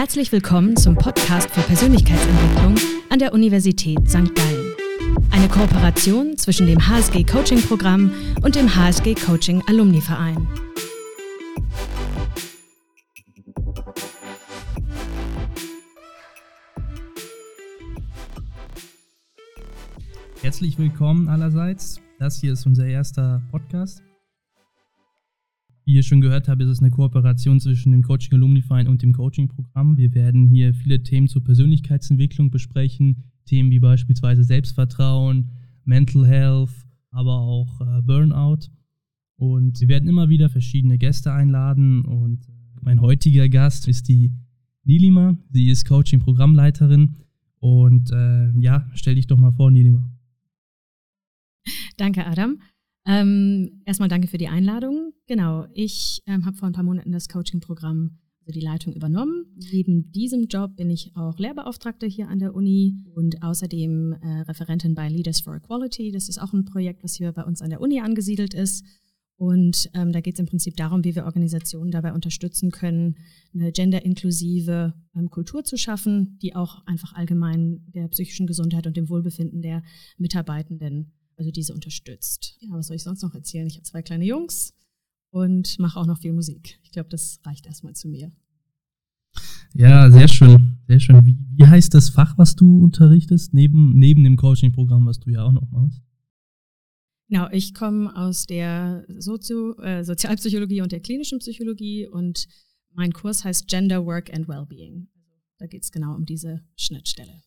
Herzlich willkommen zum Podcast für Persönlichkeitsentwicklung an der Universität St. Gallen. Eine Kooperation zwischen dem HSG Coaching Programm und dem HSG Coaching Alumni Verein. Herzlich willkommen allerseits. Das hier ist unser erster Podcast. Wie ihr schon gehört habt, ist es eine Kooperation zwischen dem Coaching Alumni Verein und dem Coaching-Programm. Wir werden hier viele Themen zur Persönlichkeitsentwicklung besprechen. Themen wie beispielsweise Selbstvertrauen, Mental Health, aber auch äh, Burnout. Und wir werden immer wieder verschiedene Gäste einladen. Und mein heutiger Gast ist die Nilima. Sie ist Coaching-Programmleiterin. Und äh, ja, stell dich doch mal vor, Nilima. Danke, Adam. Ähm, erstmal danke für die Einladung. Genau, ich ähm, habe vor ein paar Monaten das Coaching-Programm, also die Leitung übernommen. Neben diesem Job bin ich auch Lehrbeauftragte hier an der Uni und außerdem äh, Referentin bei Leaders for Equality. Das ist auch ein Projekt, was hier bei uns an der Uni angesiedelt ist. Und ähm, da geht es im Prinzip darum, wie wir Organisationen dabei unterstützen können, eine genderinklusive ähm, Kultur zu schaffen, die auch einfach allgemein der psychischen Gesundheit und dem Wohlbefinden der Mitarbeitenden also diese unterstützt. Ja, was soll ich sonst noch erzählen? Ich habe zwei kleine Jungs und mache auch noch viel Musik. Ich glaube, das reicht erstmal zu mir. Ja, sehr schön, sehr schön. Wie, wie heißt das Fach, was du unterrichtest, neben, neben dem Coaching-Programm, was du ja auch noch machst? Genau, ich komme aus der Sozio, äh, Sozialpsychologie und der klinischen Psychologie und mein Kurs heißt Gender, Work and Wellbeing. Also da geht es genau um diese Schnittstelle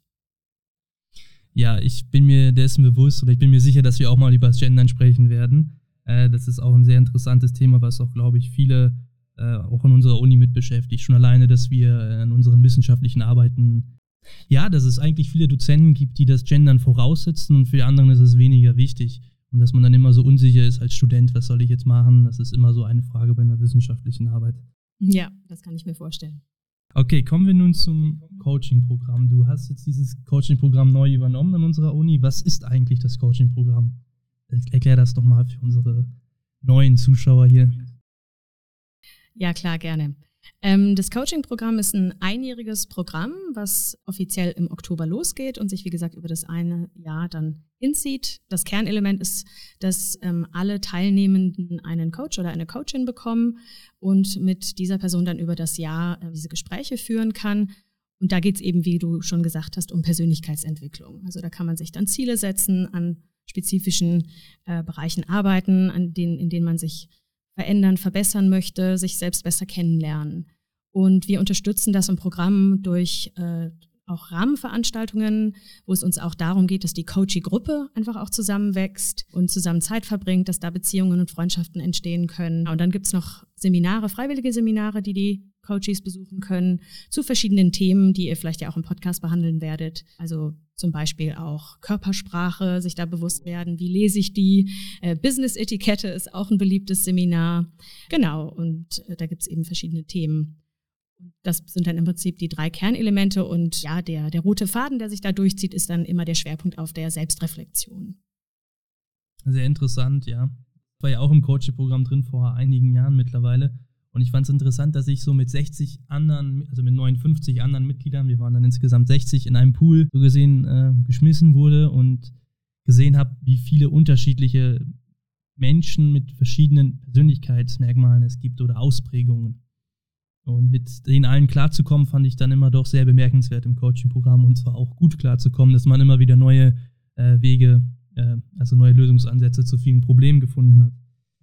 ja, ich bin mir dessen bewusst oder ich bin mir sicher, dass wir auch mal über das Gendern sprechen werden. Äh, das ist auch ein sehr interessantes Thema, was auch, glaube ich, viele äh, auch in unserer Uni mit beschäftigt. Schon alleine, dass wir äh, in unseren wissenschaftlichen Arbeiten, ja, dass es eigentlich viele Dozenten gibt, die das Gendern voraussetzen und für die anderen ist es weniger wichtig. Und dass man dann immer so unsicher ist als Student, was soll ich jetzt machen? Das ist immer so eine Frage bei einer wissenschaftlichen Arbeit. Ja, das kann ich mir vorstellen. Okay, kommen wir nun zum Coaching-Programm. Du hast jetzt dieses Coaching-Programm neu übernommen an unserer Uni. Was ist eigentlich das Coaching-Programm? Erklär das doch mal für unsere neuen Zuschauer hier. Ja, klar, gerne. Ähm, das Coaching-Programm ist ein einjähriges Programm, was offiziell im Oktober losgeht und sich, wie gesagt, über das eine Jahr dann hinzieht. Das Kernelement ist, dass ähm, alle Teilnehmenden einen Coach oder eine Coachin bekommen und mit dieser Person dann über das Jahr äh, diese Gespräche führen kann. Und da geht es eben, wie du schon gesagt hast, um Persönlichkeitsentwicklung. Also da kann man sich dann Ziele setzen, an spezifischen äh, Bereichen arbeiten, an denen, in denen man sich verändern, verbessern möchte, sich selbst besser kennenlernen. Und wir unterstützen das im Programm durch äh, auch Rahmenveranstaltungen, wo es uns auch darum geht, dass die Coaching-Gruppe einfach auch zusammenwächst und zusammen Zeit verbringt, dass da Beziehungen und Freundschaften entstehen können. Und dann gibt's noch Seminare, freiwillige Seminare, die die Coaches besuchen können, zu verschiedenen Themen, die ihr vielleicht ja auch im Podcast behandeln werdet. Also zum Beispiel auch Körpersprache, sich da bewusst werden, wie lese ich die. Äh, Business-Etikette ist auch ein beliebtes Seminar. Genau, und äh, da gibt es eben verschiedene Themen. Das sind dann im Prinzip die drei Kernelemente und ja, der, der rote Faden, der sich da durchzieht, ist dann immer der Schwerpunkt auf der Selbstreflexion. Sehr interessant, ja. War ja auch im Coaching-Programm drin vor einigen Jahren mittlerweile. Und ich fand es interessant, dass ich so mit 60 anderen, also mit 59 anderen Mitgliedern, wir waren dann insgesamt 60 in einem Pool so gesehen äh, geschmissen wurde und gesehen habe, wie viele unterschiedliche Menschen mit verschiedenen Persönlichkeitsmerkmalen es gibt oder Ausprägungen. Und mit denen allen klarzukommen, fand ich dann immer doch sehr bemerkenswert im Coaching-Programm und zwar auch gut klarzukommen, dass man immer wieder neue äh, Wege, äh, also neue Lösungsansätze zu vielen Problemen gefunden hat.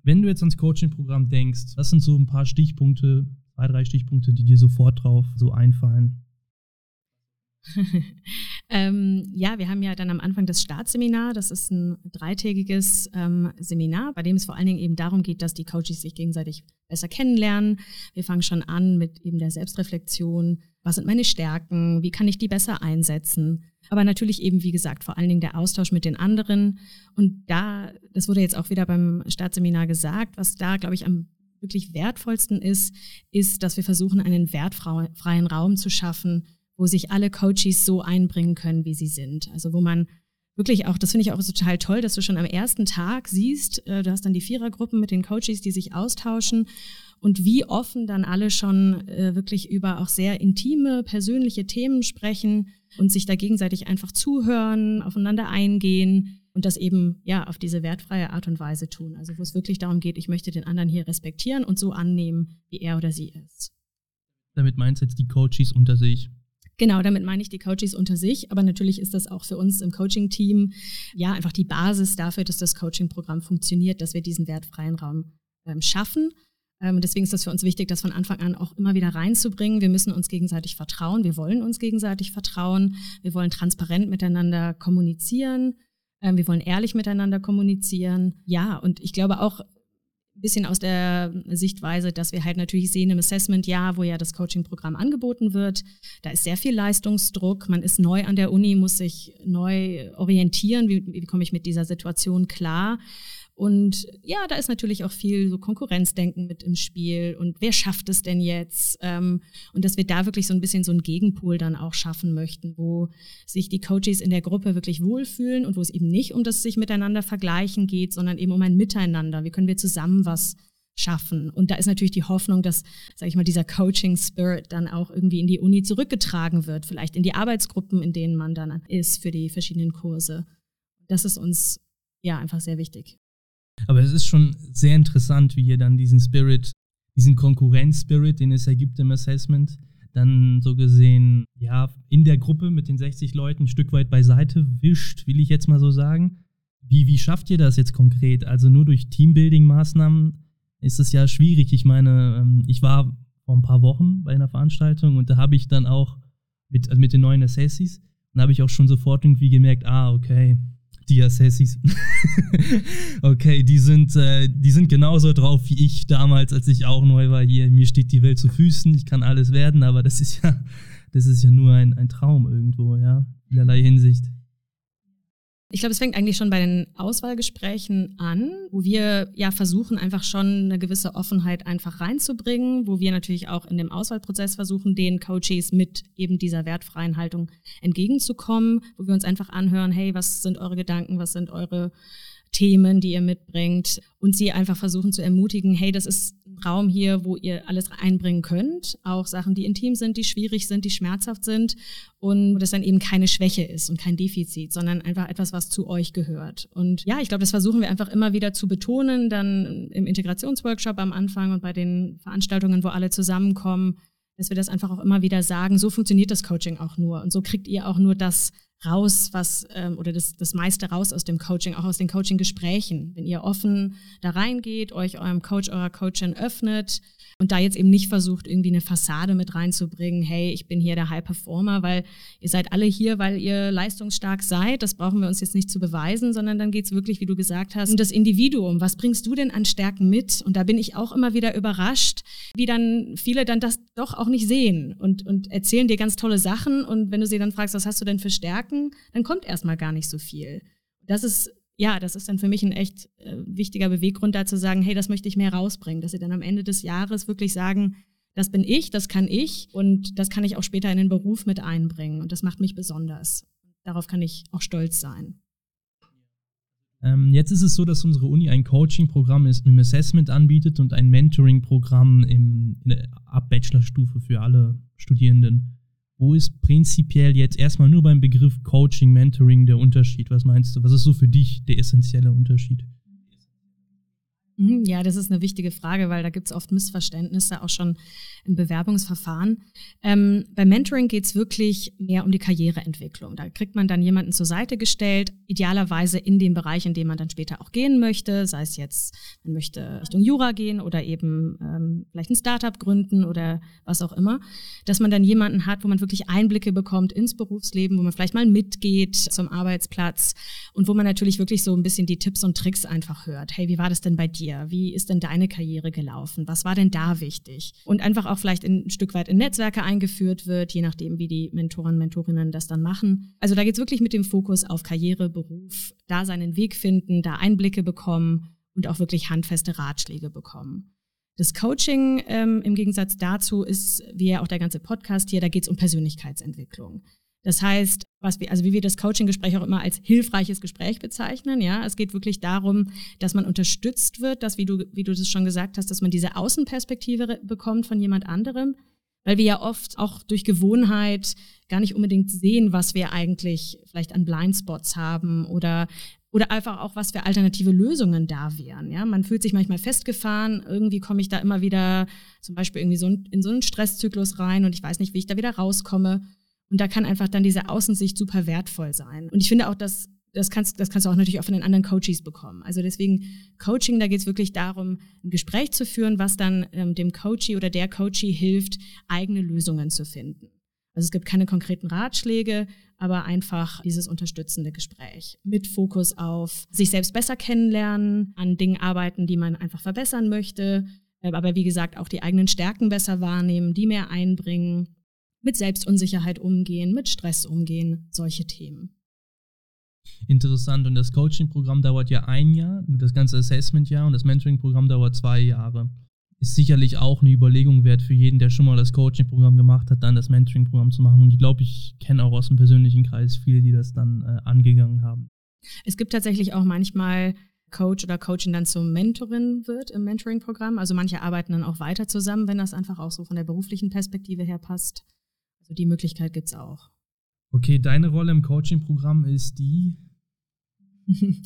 Wenn du jetzt ans Coaching-Programm denkst, was sind so ein paar Stichpunkte, zwei, drei Stichpunkte, die dir sofort drauf so einfallen? ähm, ja, wir haben ja dann am Anfang das Startseminar. Das ist ein dreitägiges ähm, Seminar, bei dem es vor allen Dingen eben darum geht, dass die Coaches sich gegenseitig besser kennenlernen. Wir fangen schon an mit eben der Selbstreflexion. Was sind meine Stärken? Wie kann ich die besser einsetzen? Aber natürlich eben, wie gesagt, vor allen Dingen der Austausch mit den anderen. Und da, das wurde jetzt auch wieder beim Startseminar gesagt, was da, glaube ich, am wirklich wertvollsten ist, ist, dass wir versuchen, einen wertfreien Raum zu schaffen, wo sich alle Coaches so einbringen können, wie sie sind. Also wo man wirklich auch, das finde ich auch total toll, dass du schon am ersten Tag siehst, äh, du hast dann die Vierergruppen mit den Coaches, die sich austauschen und wie offen dann alle schon äh, wirklich über auch sehr intime, persönliche Themen sprechen und sich da gegenseitig einfach zuhören, aufeinander eingehen und das eben ja auf diese wertfreie Art und Weise tun. Also wo es wirklich darum geht, ich möchte den anderen hier respektieren und so annehmen, wie er oder sie ist. Damit meinst du jetzt die Coaches unter sich? Genau, damit meine ich die Coaches unter sich, aber natürlich ist das auch für uns im Coaching-Team ja einfach die Basis dafür, dass das Coaching-Programm funktioniert, dass wir diesen wertfreien Raum ähm, schaffen. Ähm, deswegen ist das für uns wichtig, das von Anfang an auch immer wieder reinzubringen. Wir müssen uns gegenseitig vertrauen. Wir wollen uns gegenseitig vertrauen. Wir wollen transparent miteinander kommunizieren. Ähm, wir wollen ehrlich miteinander kommunizieren. Ja, und ich glaube auch bisschen aus der Sichtweise, dass wir halt natürlich sehen im Assessment, ja, wo ja das Coaching-Programm angeboten wird, da ist sehr viel Leistungsdruck. Man ist neu an der Uni, muss sich neu orientieren. Wie, wie komme ich mit dieser Situation klar? Und ja, da ist natürlich auch viel so Konkurrenzdenken mit im Spiel und wer schafft es denn jetzt? Ähm, und dass wir da wirklich so ein bisschen so einen Gegenpol dann auch schaffen möchten, wo sich die Coaches in der Gruppe wirklich wohlfühlen und wo es eben nicht um das sich miteinander vergleichen geht, sondern eben um ein Miteinander. Wie können wir zusammen was schaffen? Und da ist natürlich die Hoffnung, dass, sage ich mal, dieser Coaching-Spirit dann auch irgendwie in die Uni zurückgetragen wird, vielleicht in die Arbeitsgruppen, in denen man dann ist für die verschiedenen Kurse. Das ist uns ja einfach sehr wichtig. Aber es ist schon sehr interessant, wie ihr dann diesen Spirit, diesen Konkurrenz-Spirit, den es ergibt im Assessment, dann so gesehen, ja, in der Gruppe mit den 60 Leuten ein Stück weit beiseite wischt, will ich jetzt mal so sagen. Wie, wie schafft ihr das jetzt konkret? Also nur durch Teambuilding-Maßnahmen ist es ja schwierig. Ich meine, ähm, ich war vor ein paar Wochen bei einer Veranstaltung und da habe ich dann auch mit, also mit den neuen Assessis, dann habe ich auch schon sofort irgendwie gemerkt, ah, okay, die Assassis. okay, die sind, äh, die sind genauso drauf wie ich damals, als ich auch neu war hier. Mir steht die Welt zu Füßen, ich kann alles werden, aber das ist ja, das ist ja nur ein, ein Traum irgendwo, ja, in allerlei Hinsicht. Ich glaube, es fängt eigentlich schon bei den Auswahlgesprächen an, wo wir ja versuchen, einfach schon eine gewisse Offenheit einfach reinzubringen, wo wir natürlich auch in dem Auswahlprozess versuchen, den Coaches mit eben dieser wertfreien Haltung entgegenzukommen, wo wir uns einfach anhören, hey, was sind eure Gedanken, was sind eure Themen, die ihr mitbringt und sie einfach versuchen zu ermutigen, hey, das ist ein Raum hier, wo ihr alles einbringen könnt, auch Sachen, die intim sind, die schwierig sind, die schmerzhaft sind und das dann eben keine Schwäche ist und kein Defizit, sondern einfach etwas, was zu euch gehört. Und ja, ich glaube, das versuchen wir einfach immer wieder zu betonen, dann im Integrationsworkshop am Anfang und bei den Veranstaltungen, wo alle zusammenkommen, dass wir das einfach auch immer wieder sagen, so funktioniert das Coaching auch nur und so kriegt ihr auch nur das raus, was ähm, oder das, das meiste raus aus dem Coaching, auch aus den Coaching-Gesprächen. Wenn ihr offen da reingeht, euch eurem Coach, eurer Coachin öffnet und da jetzt eben nicht versucht, irgendwie eine Fassade mit reinzubringen, hey, ich bin hier der High Performer, weil ihr seid alle hier, weil ihr leistungsstark seid. Das brauchen wir uns jetzt nicht zu beweisen, sondern dann geht's wirklich, wie du gesagt hast, um das Individuum. Was bringst du denn an Stärken mit? Und da bin ich auch immer wieder überrascht, wie dann viele dann das doch auch nicht sehen und, und erzählen dir ganz tolle Sachen. Und wenn du sie dann fragst, was hast du denn für Stärken, dann kommt erstmal gar nicht so viel. Das ist ja, das ist dann für mich ein echt äh, wichtiger Beweggrund, da zu sagen, hey, das möchte ich mehr rausbringen, dass sie dann am Ende des Jahres wirklich sagen, das bin ich, das kann ich und das kann ich auch später in den Beruf mit einbringen und das macht mich besonders. Darauf kann ich auch stolz sein. Ähm, jetzt ist es so, dass unsere Uni ein Coaching-Programm im Assessment anbietet und ein Mentoring-Programm ab Bachelorstufe für alle Studierenden. Wo ist prinzipiell jetzt erstmal nur beim Begriff Coaching, Mentoring der Unterschied? Was meinst du? Was ist so für dich der essentielle Unterschied? Mhm, ja, das ist eine wichtige Frage, weil da gibt es oft Missverständnisse, auch schon im Bewerbungsverfahren. Ähm, beim Mentoring geht es wirklich mehr um die Karriereentwicklung. Da kriegt man dann jemanden zur Seite gestellt, idealerweise in dem Bereich, in dem man dann später auch gehen möchte, sei es jetzt, man möchte Richtung Jura gehen oder eben ähm, vielleicht ein Startup gründen oder was auch immer, dass man dann jemanden hat, wo man wirklich Einblicke bekommt ins Berufsleben, wo man vielleicht mal mitgeht zum Arbeitsplatz und wo man natürlich wirklich so ein bisschen die Tipps und Tricks einfach hört. Hey, wie war das denn bei dir? Dir? Wie ist denn deine Karriere gelaufen? Was war denn da wichtig? Und einfach auch vielleicht ein Stück weit in Netzwerke eingeführt wird, je nachdem, wie die Mentoren, Mentorinnen das dann machen. Also da geht es wirklich mit dem Fokus auf Karriere, Beruf, da seinen Weg finden, da Einblicke bekommen und auch wirklich handfeste Ratschläge bekommen. Das Coaching ähm, im Gegensatz dazu ist, wie ja auch der ganze Podcast hier, da geht es um Persönlichkeitsentwicklung. Das heißt, was wir, also wie wir das Coaching-Gespräch auch immer als hilfreiches Gespräch bezeichnen, ja. Es geht wirklich darum, dass man unterstützt wird, dass, wie du, wie du das schon gesagt hast, dass man diese Außenperspektive bekommt von jemand anderem, weil wir ja oft auch durch Gewohnheit gar nicht unbedingt sehen, was wir eigentlich vielleicht an Blindspots haben oder oder einfach auch, was für alternative Lösungen da wären. Ja, man fühlt sich manchmal festgefahren. Irgendwie komme ich da immer wieder zum Beispiel irgendwie so in so einen Stresszyklus rein und ich weiß nicht, wie ich da wieder rauskomme. Und da kann einfach dann diese Außensicht super wertvoll sein. Und ich finde auch, dass das kannst, das kannst du auch natürlich auch von den anderen Coaches bekommen. Also deswegen Coaching, da geht es wirklich darum, ein Gespräch zu führen, was dann ähm, dem Coachee oder der Coachee hilft, eigene Lösungen zu finden. Also es gibt keine konkreten Ratschläge, aber einfach dieses unterstützende Gespräch mit Fokus auf sich selbst besser kennenlernen, an Dingen arbeiten, die man einfach verbessern möchte, äh, aber wie gesagt auch die eigenen Stärken besser wahrnehmen, die mehr einbringen mit Selbstunsicherheit umgehen, mit Stress umgehen, solche Themen. Interessant. Und das Coaching-Programm dauert ja ein Jahr, das ganze Assessment-Jahr und das Mentoring-Programm dauert zwei Jahre. Ist sicherlich auch eine Überlegung wert für jeden, der schon mal das Coaching-Programm gemacht hat, dann das Mentoring-Programm zu machen. Und ich glaube, ich kenne auch aus dem persönlichen Kreis viele, die das dann äh, angegangen haben. Es gibt tatsächlich auch manchmal Coach oder Coaching dann zur Mentorin wird im Mentoring-Programm. Also manche arbeiten dann auch weiter zusammen, wenn das einfach auch so von der beruflichen Perspektive her passt. Also die Möglichkeit gibt es auch. Okay, deine Rolle im Coaching-Programm ist die?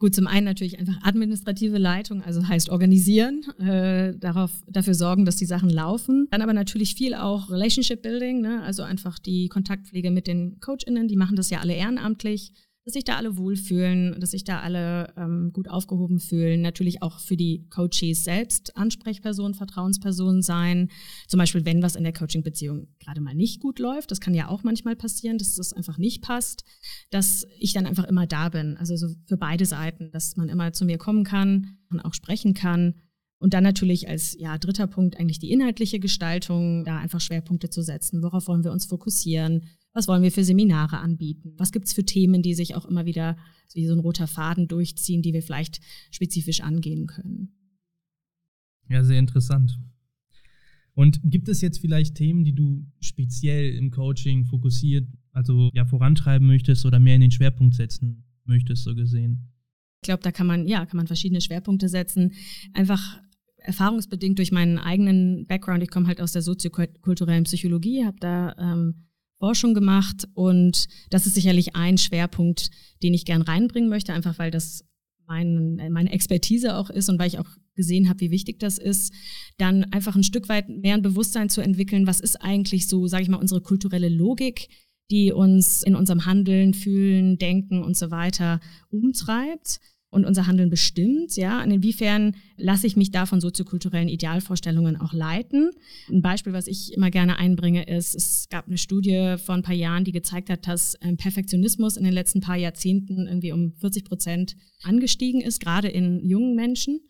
Gut, zum einen natürlich einfach administrative Leitung, also heißt organisieren, äh, darauf, dafür sorgen, dass die Sachen laufen. Dann aber natürlich viel auch Relationship Building, ne? also einfach die Kontaktpflege mit den CoachInnen, die machen das ja alle ehrenamtlich dass sich da alle wohlfühlen, dass sich da alle ähm, gut aufgehoben fühlen. Natürlich auch für die Coaches selbst Ansprechpersonen, Vertrauenspersonen sein. Zum Beispiel, wenn was in der Coaching-Beziehung gerade mal nicht gut läuft. Das kann ja auch manchmal passieren, dass das einfach nicht passt, dass ich dann einfach immer da bin. Also so für beide Seiten, dass man immer zu mir kommen kann und auch sprechen kann. Und dann natürlich als ja, dritter Punkt eigentlich die inhaltliche Gestaltung, da einfach Schwerpunkte zu setzen. Worauf wollen wir uns fokussieren? Was wollen wir für Seminare anbieten? Was gibt es für Themen, die sich auch immer wieder wie so ein roter Faden durchziehen, die wir vielleicht spezifisch angehen können? Ja, sehr interessant. Und gibt es jetzt vielleicht Themen, die du speziell im Coaching fokussiert, also ja vorantreiben möchtest oder mehr in den Schwerpunkt setzen möchtest, so gesehen? Ich glaube, da kann man, ja, kann man verschiedene Schwerpunkte setzen. Einfach erfahrungsbedingt durch meinen eigenen Background. Ich komme halt aus der soziokulturellen Psychologie, habe da ähm, Forschung gemacht und das ist sicherlich ein Schwerpunkt, den ich gern reinbringen möchte, einfach weil das mein, meine Expertise auch ist und weil ich auch gesehen habe, wie wichtig das ist, dann einfach ein Stück weit mehr ein Bewusstsein zu entwickeln, was ist eigentlich so, sage ich mal, unsere kulturelle Logik, die uns in unserem Handeln, Fühlen, Denken und so weiter umtreibt und unser Handeln bestimmt, ja, und inwiefern lasse ich mich da von soziokulturellen Idealvorstellungen auch leiten. Ein Beispiel, was ich immer gerne einbringe, ist, es gab eine Studie vor ein paar Jahren, die gezeigt hat, dass ähm, Perfektionismus in den letzten paar Jahrzehnten irgendwie um 40 Prozent angestiegen ist, gerade in jungen Menschen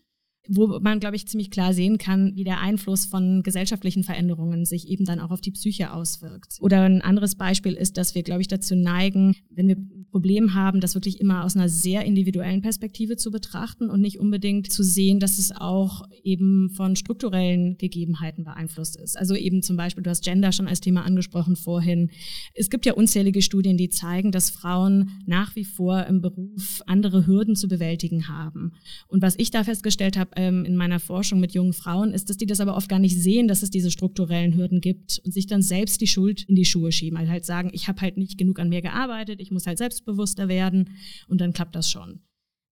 wo man, glaube ich, ziemlich klar sehen kann, wie der Einfluss von gesellschaftlichen Veränderungen sich eben dann auch auf die Psyche auswirkt. Oder ein anderes Beispiel ist, dass wir, glaube ich, dazu neigen, wenn wir ein Problem haben, das wirklich immer aus einer sehr individuellen Perspektive zu betrachten und nicht unbedingt zu sehen, dass es auch eben von strukturellen Gegebenheiten beeinflusst ist. Also eben zum Beispiel, du hast Gender schon als Thema angesprochen vorhin. Es gibt ja unzählige Studien, die zeigen, dass Frauen nach wie vor im Beruf andere Hürden zu bewältigen haben. Und was ich da festgestellt habe, ähm, in meiner Forschung mit jungen Frauen, ist, dass die das aber oft gar nicht sehen, dass es diese strukturellen Hürden gibt und sich dann selbst die Schuld in die Schuhe schieben. Also halt sagen, ich habe halt nicht genug an mir gearbeitet, ich muss halt selbstbewusster werden und dann klappt das schon.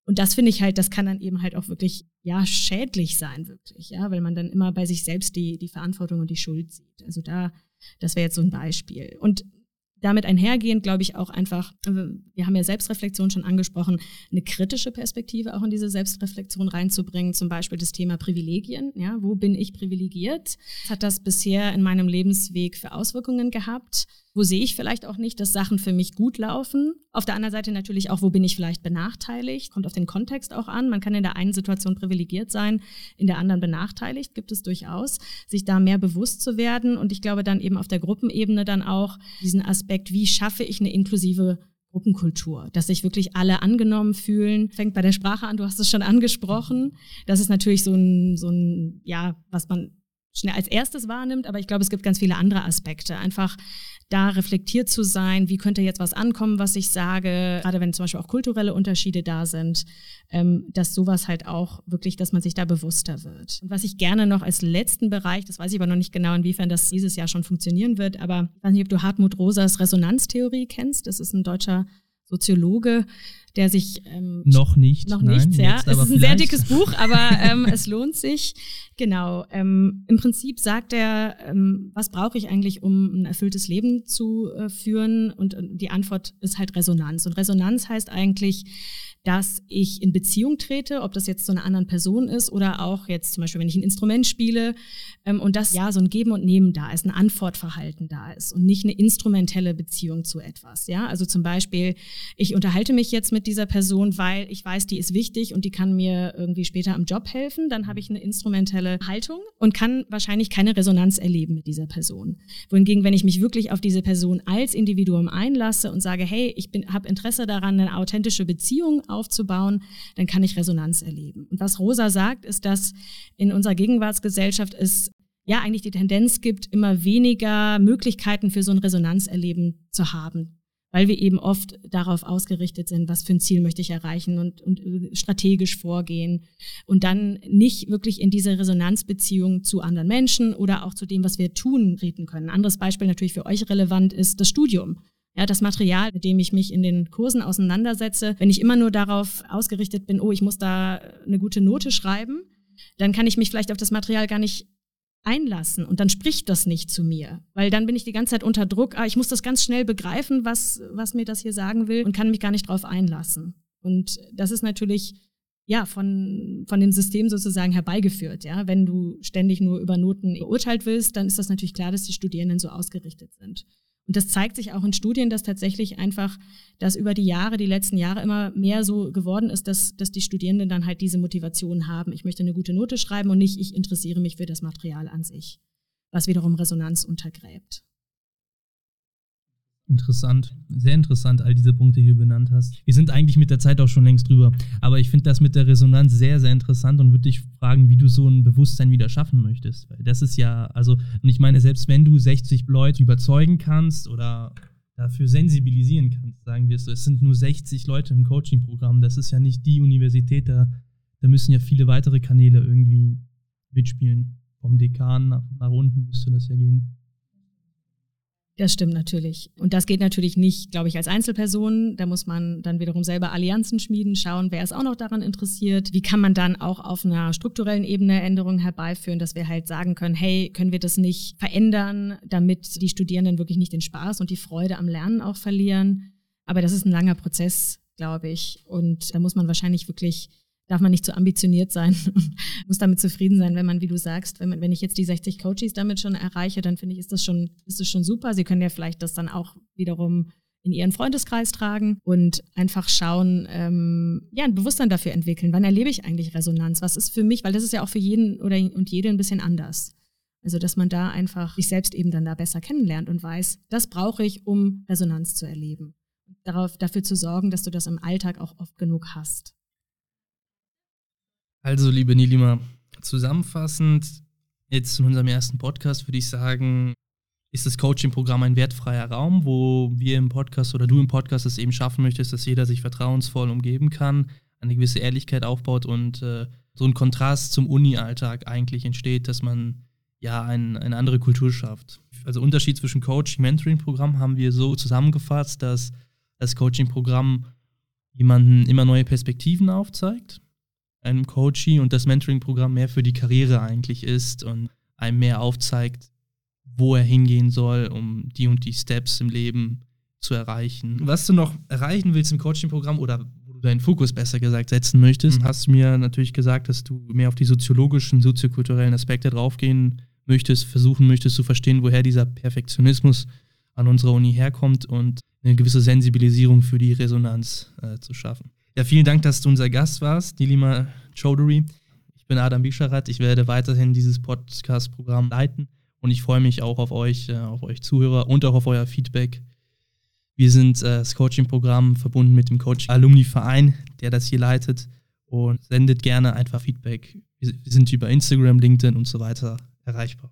Und das finde ich halt, das kann dann eben halt auch wirklich, ja, schädlich sein, wirklich, ja, weil man dann immer bei sich selbst die, die Verantwortung und die Schuld sieht. Also da, das wäre jetzt so ein Beispiel. Und damit einhergehend, glaube ich, auch einfach, wir haben ja Selbstreflexion schon angesprochen, eine kritische Perspektive auch in diese Selbstreflexion reinzubringen, zum Beispiel das Thema Privilegien. Ja, wo bin ich privilegiert? Was hat das bisher in meinem Lebensweg für Auswirkungen gehabt? Wo sehe ich vielleicht auch nicht, dass Sachen für mich gut laufen? Auf der anderen Seite natürlich auch, wo bin ich vielleicht benachteiligt? Kommt auf den Kontext auch an. Man kann in der einen Situation privilegiert sein, in der anderen benachteiligt, gibt es durchaus. Sich da mehr bewusst zu werden und ich glaube dann eben auf der Gruppenebene dann auch diesen Aspekt, wie schaffe ich eine inklusive Gruppenkultur, dass sich wirklich alle angenommen fühlen. Fängt bei der Sprache an, du hast es schon angesprochen. Das ist natürlich so ein, so ein ja, was man schnell als erstes wahrnimmt, aber ich glaube, es gibt ganz viele andere Aspekte. Einfach da reflektiert zu sein, wie könnte jetzt was ankommen, was ich sage, gerade wenn zum Beispiel auch kulturelle Unterschiede da sind, ähm, dass sowas halt auch wirklich, dass man sich da bewusster wird. Und was ich gerne noch als letzten Bereich, das weiß ich aber noch nicht genau, inwiefern das dieses Jahr schon funktionieren wird, aber ich weiß nicht, ob du Hartmut Rosas Resonanztheorie kennst. Das ist ein deutscher Soziologe, der sich ähm, noch nicht noch nein, nichts, ja. Es ist ein sehr dickes Buch, aber ähm, es lohnt sich. Genau. Ähm, Im Prinzip sagt er, ähm, was brauche ich eigentlich, um ein erfülltes Leben zu äh, führen? Und, und die Antwort ist halt Resonanz. Und Resonanz heißt eigentlich dass ich in Beziehung trete, ob das jetzt zu einer anderen Person ist oder auch jetzt zum Beispiel, wenn ich ein Instrument spiele ähm, und dass ja so ein Geben und Nehmen da ist, ein Antwortverhalten da ist und nicht eine instrumentelle Beziehung zu etwas. Ja, also zum Beispiel, ich unterhalte mich jetzt mit dieser Person, weil ich weiß, die ist wichtig und die kann mir irgendwie später am Job helfen. Dann habe ich eine instrumentelle Haltung und kann wahrscheinlich keine Resonanz erleben mit dieser Person. Wohingegen, wenn ich mich wirklich auf diese Person als Individuum einlasse und sage, hey, ich habe Interesse daran, eine authentische Beziehung aufzubauen, dann kann ich Resonanz erleben. Und was Rosa sagt, ist, dass in unserer Gegenwartsgesellschaft es ja eigentlich die Tendenz gibt, immer weniger Möglichkeiten für so ein Resonanzerleben zu haben, weil wir eben oft darauf ausgerichtet sind, was für ein Ziel möchte ich erreichen und, und äh, strategisch vorgehen und dann nicht wirklich in diese Resonanzbeziehung zu anderen Menschen oder auch zu dem, was wir tun, treten können. Anderes Beispiel natürlich für euch relevant ist das Studium. Ja, das Material, mit dem ich mich in den Kursen auseinandersetze, wenn ich immer nur darauf ausgerichtet bin, oh, ich muss da eine gute Note schreiben, dann kann ich mich vielleicht auf das Material gar nicht einlassen und dann spricht das nicht zu mir, weil dann bin ich die ganze Zeit unter Druck, ah, ich muss das ganz schnell begreifen, was, was mir das hier sagen will und kann mich gar nicht drauf einlassen. Und das ist natürlich ja, von, von dem System sozusagen herbeigeführt. Ja? Wenn du ständig nur über Noten beurteilt wirst, dann ist das natürlich klar, dass die Studierenden so ausgerichtet sind. Und das zeigt sich auch in Studien, dass tatsächlich einfach, dass über die Jahre, die letzten Jahre immer mehr so geworden ist, dass, dass die Studierenden dann halt diese Motivation haben. Ich möchte eine gute Note schreiben und nicht, ich interessiere mich für das Material an sich, was wiederum Resonanz untergräbt. Interessant, sehr interessant, all diese Punkte, die du benannt hast. Wir sind eigentlich mit der Zeit auch schon längst drüber. Aber ich finde das mit der Resonanz sehr, sehr interessant und würde dich fragen, wie du so ein Bewusstsein wieder schaffen möchtest. Weil das ist ja, also, und ich meine, selbst wenn du 60 Leute überzeugen kannst oder dafür sensibilisieren kannst, sagen wir es so, es sind nur 60 Leute im Coaching-Programm, das ist ja nicht die Universität, da, da müssen ja viele weitere Kanäle irgendwie mitspielen. Vom Dekan nach, nach unten müsste das ja gehen. Das stimmt natürlich. Und das geht natürlich nicht, glaube ich, als Einzelperson. Da muss man dann wiederum selber Allianzen schmieden, schauen, wer ist auch noch daran interessiert. Wie kann man dann auch auf einer strukturellen Ebene Änderungen herbeiführen, dass wir halt sagen können, hey, können wir das nicht verändern, damit die Studierenden wirklich nicht den Spaß und die Freude am Lernen auch verlieren. Aber das ist ein langer Prozess, glaube ich. Und da muss man wahrscheinlich wirklich darf man nicht zu ambitioniert sein und muss damit zufrieden sein, wenn man, wie du sagst, wenn, man, wenn ich jetzt die 60 Coaches damit schon erreiche, dann finde ich, ist das schon, ist das schon super. Sie können ja vielleicht das dann auch wiederum in ihren Freundeskreis tragen und einfach schauen, ähm, ja, ein Bewusstsein dafür entwickeln. Wann erlebe ich eigentlich Resonanz? Was ist für mich, weil das ist ja auch für jeden oder und jede ein bisschen anders. Also, dass man da einfach sich selbst eben dann da besser kennenlernt und weiß, das brauche ich, um Resonanz zu erleben. Darauf, dafür zu sorgen, dass du das im Alltag auch oft genug hast. Also, liebe Nilima, zusammenfassend, jetzt in unserem ersten Podcast würde ich sagen, ist das Coaching-Programm ein wertfreier Raum, wo wir im Podcast oder du im Podcast es eben schaffen möchtest, dass jeder sich vertrauensvoll umgeben kann, eine gewisse Ehrlichkeit aufbaut und äh, so ein Kontrast zum Uni-Alltag eigentlich entsteht, dass man ja ein, eine andere Kultur schafft. Also Unterschied zwischen Coaching-Mentoring-Programm haben wir so zusammengefasst, dass das Coaching-Programm jemanden immer neue Perspektiven aufzeigt einem Coachie und das Mentoring-Programm mehr für die Karriere eigentlich ist und einem mehr aufzeigt, wo er hingehen soll, um die und die Steps im Leben zu erreichen. Was du noch erreichen willst im Coaching-Programm oder wo du deinen Fokus besser gesagt setzen möchtest, mhm. hast du mir natürlich gesagt, dass du mehr auf die soziologischen, soziokulturellen Aspekte draufgehen möchtest, versuchen möchtest zu verstehen, woher dieser Perfektionismus an unserer Uni herkommt und eine gewisse Sensibilisierung für die Resonanz äh, zu schaffen. Ja, vielen Dank, dass du unser Gast warst, Nilima Chowdhury. Ich bin Adam Bischarat. Ich werde weiterhin dieses Podcast-Programm leiten und ich freue mich auch auf euch, äh, auf euch Zuhörer und auch auf euer Feedback. Wir sind äh, das Coaching-Programm verbunden mit dem Coaching-Alumni-Verein, der das hier leitet und sendet gerne einfach Feedback. Wir sind über Instagram, LinkedIn und so weiter erreichbar.